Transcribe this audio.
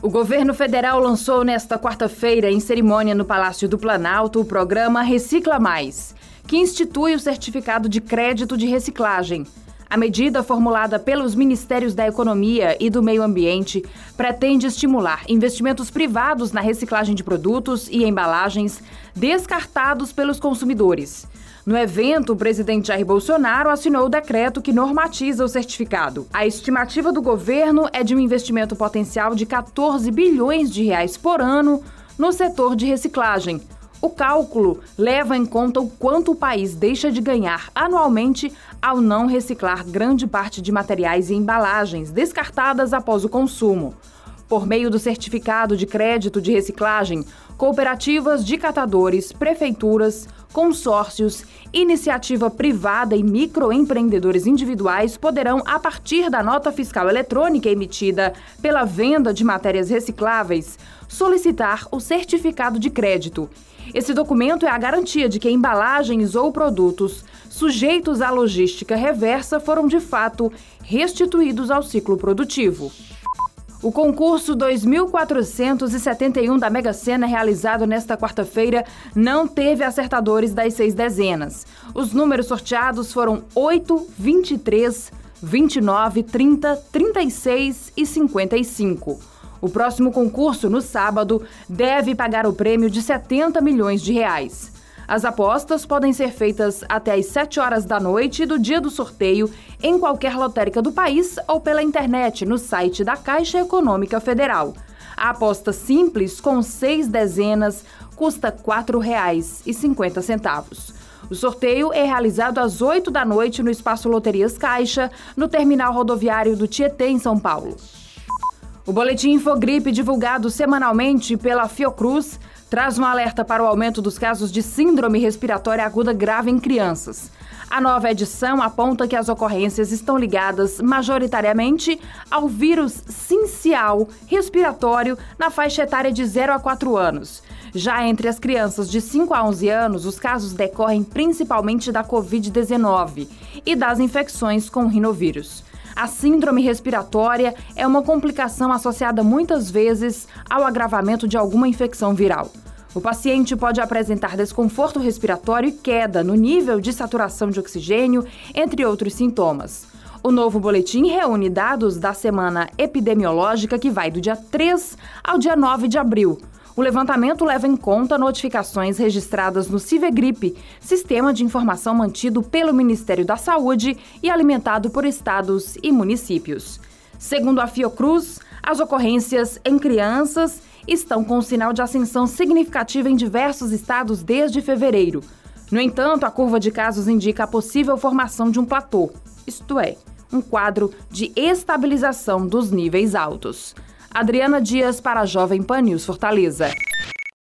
O governo federal lançou nesta quarta-feira, em cerimônia no Palácio do Planalto, o programa Recicla Mais, que institui o certificado de crédito de reciclagem. A medida, formulada pelos Ministérios da Economia e do Meio Ambiente, pretende estimular investimentos privados na reciclagem de produtos e embalagens descartados pelos consumidores. No evento, o presidente Jair Bolsonaro assinou o decreto que normatiza o certificado. A estimativa do governo é de um investimento potencial de 14 bilhões de reais por ano no setor de reciclagem. O cálculo leva em conta o quanto o país deixa de ganhar anualmente ao não reciclar grande parte de materiais e embalagens descartadas após o consumo. Por meio do certificado de crédito de reciclagem, cooperativas de catadores, prefeituras, consórcios, iniciativa privada e microempreendedores individuais poderão, a partir da nota fiscal eletrônica emitida pela venda de matérias recicláveis, solicitar o certificado de crédito. Esse documento é a garantia de que embalagens ou produtos sujeitos à logística reversa foram de fato restituídos ao ciclo produtivo. O concurso 2471 da Mega Sena, realizado nesta quarta-feira, não teve acertadores das seis dezenas. Os números sorteados foram 8, 23, 29, 30, 36 e 55. O próximo concurso, no sábado, deve pagar o prêmio de 70 milhões de reais. As apostas podem ser feitas até às 7 horas da noite do dia do sorteio em qualquer lotérica do país ou pela internet no site da Caixa Econômica Federal. A aposta simples, com seis dezenas, custa R$ 4,50. O sorteio é realizado às 8 da noite no Espaço Loterias Caixa, no terminal rodoviário do Tietê, em São Paulo. O boletim Infogripe, divulgado semanalmente pela Fiocruz, traz um alerta para o aumento dos casos de síndrome respiratória aguda grave em crianças. A nova edição aponta que as ocorrências estão ligadas majoritariamente ao vírus sincial respiratório na faixa etária de 0 a 4 anos. Já entre as crianças de 5 a 11 anos, os casos decorrem principalmente da Covid-19 e das infecções com rinovírus. A síndrome respiratória é uma complicação associada muitas vezes ao agravamento de alguma infecção viral. O paciente pode apresentar desconforto respiratório e queda no nível de saturação de oxigênio, entre outros sintomas. O novo boletim reúne dados da semana epidemiológica que vai do dia 3 ao dia 9 de abril. O levantamento leva em conta notificações registradas no Civegripe, sistema de informação mantido pelo Ministério da Saúde e alimentado por estados e municípios. Segundo a Fiocruz, as ocorrências em crianças estão com sinal de ascensão significativa em diversos estados desde fevereiro. No entanto, a curva de casos indica a possível formação de um platô, isto é, um quadro de estabilização dos níveis altos. Adriana Dias para a Jovem Pan News Fortaleza.